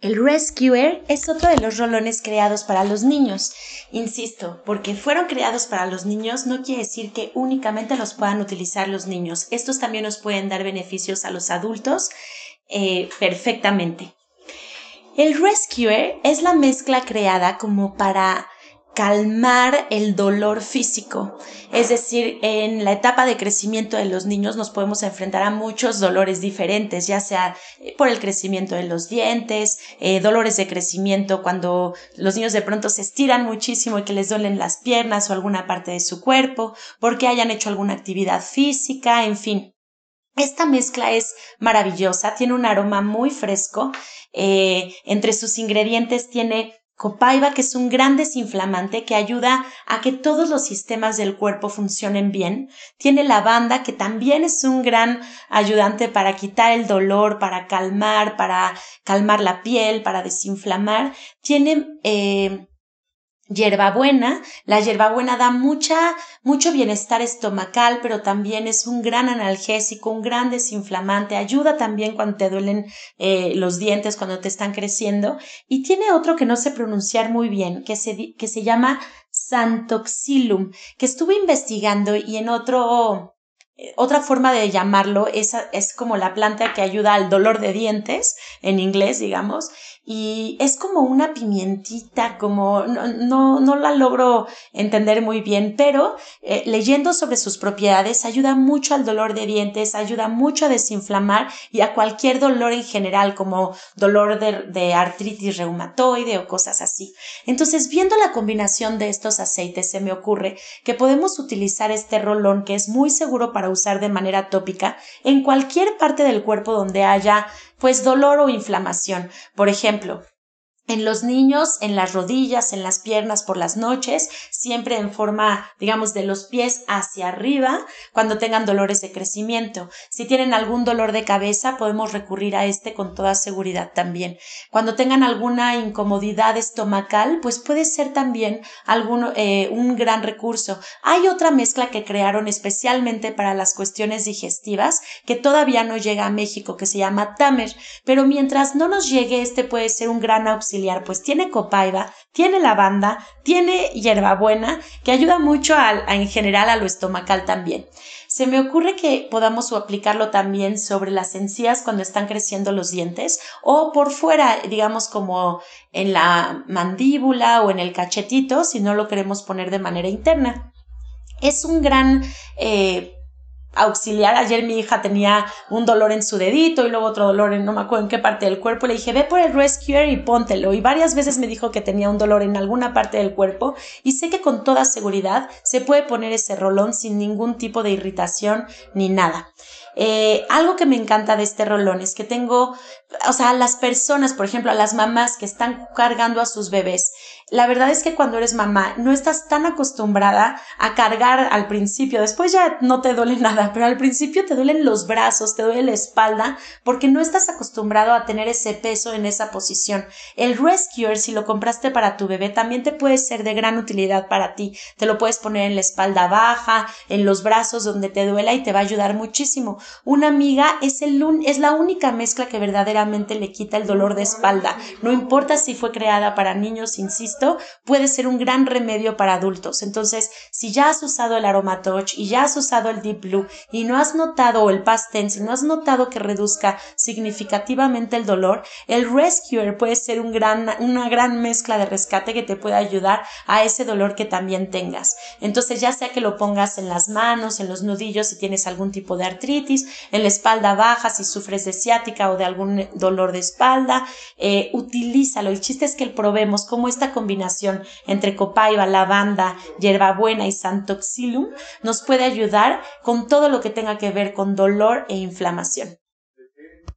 El Rescuer es otro de los rolones creados para los niños. Insisto, porque fueron creados para los niños no quiere decir que únicamente los puedan utilizar los niños. Estos también nos pueden dar beneficios a los adultos eh, perfectamente. El Rescuer es la mezcla creada como para calmar el dolor físico. Es decir, en la etapa de crecimiento de los niños nos podemos enfrentar a muchos dolores diferentes, ya sea eh, por el crecimiento de los dientes, eh, dolores de crecimiento cuando los niños de pronto se estiran muchísimo y que les duelen las piernas o alguna parte de su cuerpo, porque hayan hecho alguna actividad física, en fin. Esta mezcla es maravillosa, tiene un aroma muy fresco. Eh, entre sus ingredientes tiene Copaiba, que es un gran desinflamante que ayuda a que todos los sistemas del cuerpo funcionen bien. Tiene lavanda, que también es un gran ayudante para quitar el dolor, para calmar, para calmar la piel, para desinflamar. Tiene eh, hierbabuena. La hierbabuena da mucha, mucho bienestar estomacal, pero también es un gran analgésico, un gran desinflamante. Ayuda también cuando te duelen eh, los dientes, cuando te están creciendo. Y tiene otro que no sé pronunciar muy bien, que se, que se llama Santoxilum, que estuve investigando y en otro, otra forma de llamarlo es, es como la planta que ayuda al dolor de dientes, en inglés, digamos, y es como una pimientita, como no, no, la logro entender muy bien, pero eh, leyendo sobre sus propiedades ayuda mucho al dolor de dientes, ayuda mucho a desinflamar y a cualquier dolor en general, como dolor de, de artritis reumatoide o cosas así. Entonces, viendo la combinación de estos aceites, se me ocurre que podemos utilizar este rolón que es muy seguro para usar de manera tópica en cualquier parte del cuerpo donde haya pues dolor o inflamación. Por ejemplo, en los niños, en las rodillas, en las piernas por las noches, siempre en forma, digamos, de los pies hacia arriba, cuando tengan dolores de crecimiento. Si tienen algún dolor de cabeza, podemos recurrir a este con toda seguridad también. Cuando tengan alguna incomodidad estomacal, pues puede ser también eh, un gran recurso. Hay otra mezcla que crearon especialmente para las cuestiones digestivas que todavía no llega a México, que se llama Tamer, pero mientras no nos llegue, este puede ser un gran auxilio pues tiene copaiba, tiene lavanda, tiene hierbabuena, que ayuda mucho en general a lo estomacal también. Se me ocurre que podamos aplicarlo también sobre las encías cuando están creciendo los dientes o por fuera, digamos como en la mandíbula o en el cachetito, si no lo queremos poner de manera interna. Es un gran eh, auxiliar. Ayer mi hija tenía un dolor en su dedito y luego otro dolor en no me acuerdo en qué parte del cuerpo. Le dije, ve por el Rescuer y póntelo. Y varias veces me dijo que tenía un dolor en alguna parte del cuerpo y sé que con toda seguridad se puede poner ese rolón sin ningún tipo de irritación ni nada. Eh, algo que me encanta de este rolón es que tengo, o sea, las personas, por ejemplo, a las mamás que están cargando a sus bebés, la verdad es que cuando eres mamá no estás tan acostumbrada a cargar al principio, después ya no te duele nada, pero al principio te duelen los brazos, te duele la espalda, porque no estás acostumbrado a tener ese peso en esa posición. El Rescuer, si lo compraste para tu bebé, también te puede ser de gran utilidad para ti. Te lo puedes poner en la espalda baja, en los brazos donde te duela y te va a ayudar muchísimo. Una amiga es, el, es la única mezcla que verdaderamente le quita el dolor de espalda. No importa si fue creada para niños, insisto, puede ser un gran remedio para adultos. Entonces, si ya has usado el Aromatouch y ya has usado el Deep Blue y no has notado el Past Tense y no has notado que reduzca significativamente el dolor, el Rescuer puede ser un gran, una gran mezcla de rescate que te puede ayudar a ese dolor que también tengas. Entonces, ya sea que lo pongas en las manos, en los nudillos si tienes algún tipo de artritis, en la espalda baja si sufres de ciática o de algún dolor de espalda, eh, utilízalo. El chiste es que probemos cómo esta combinación entre copaiba, lavanda, hierbabuena y santoxilum nos puede ayudar con todo lo que tenga que ver con dolor e inflamación.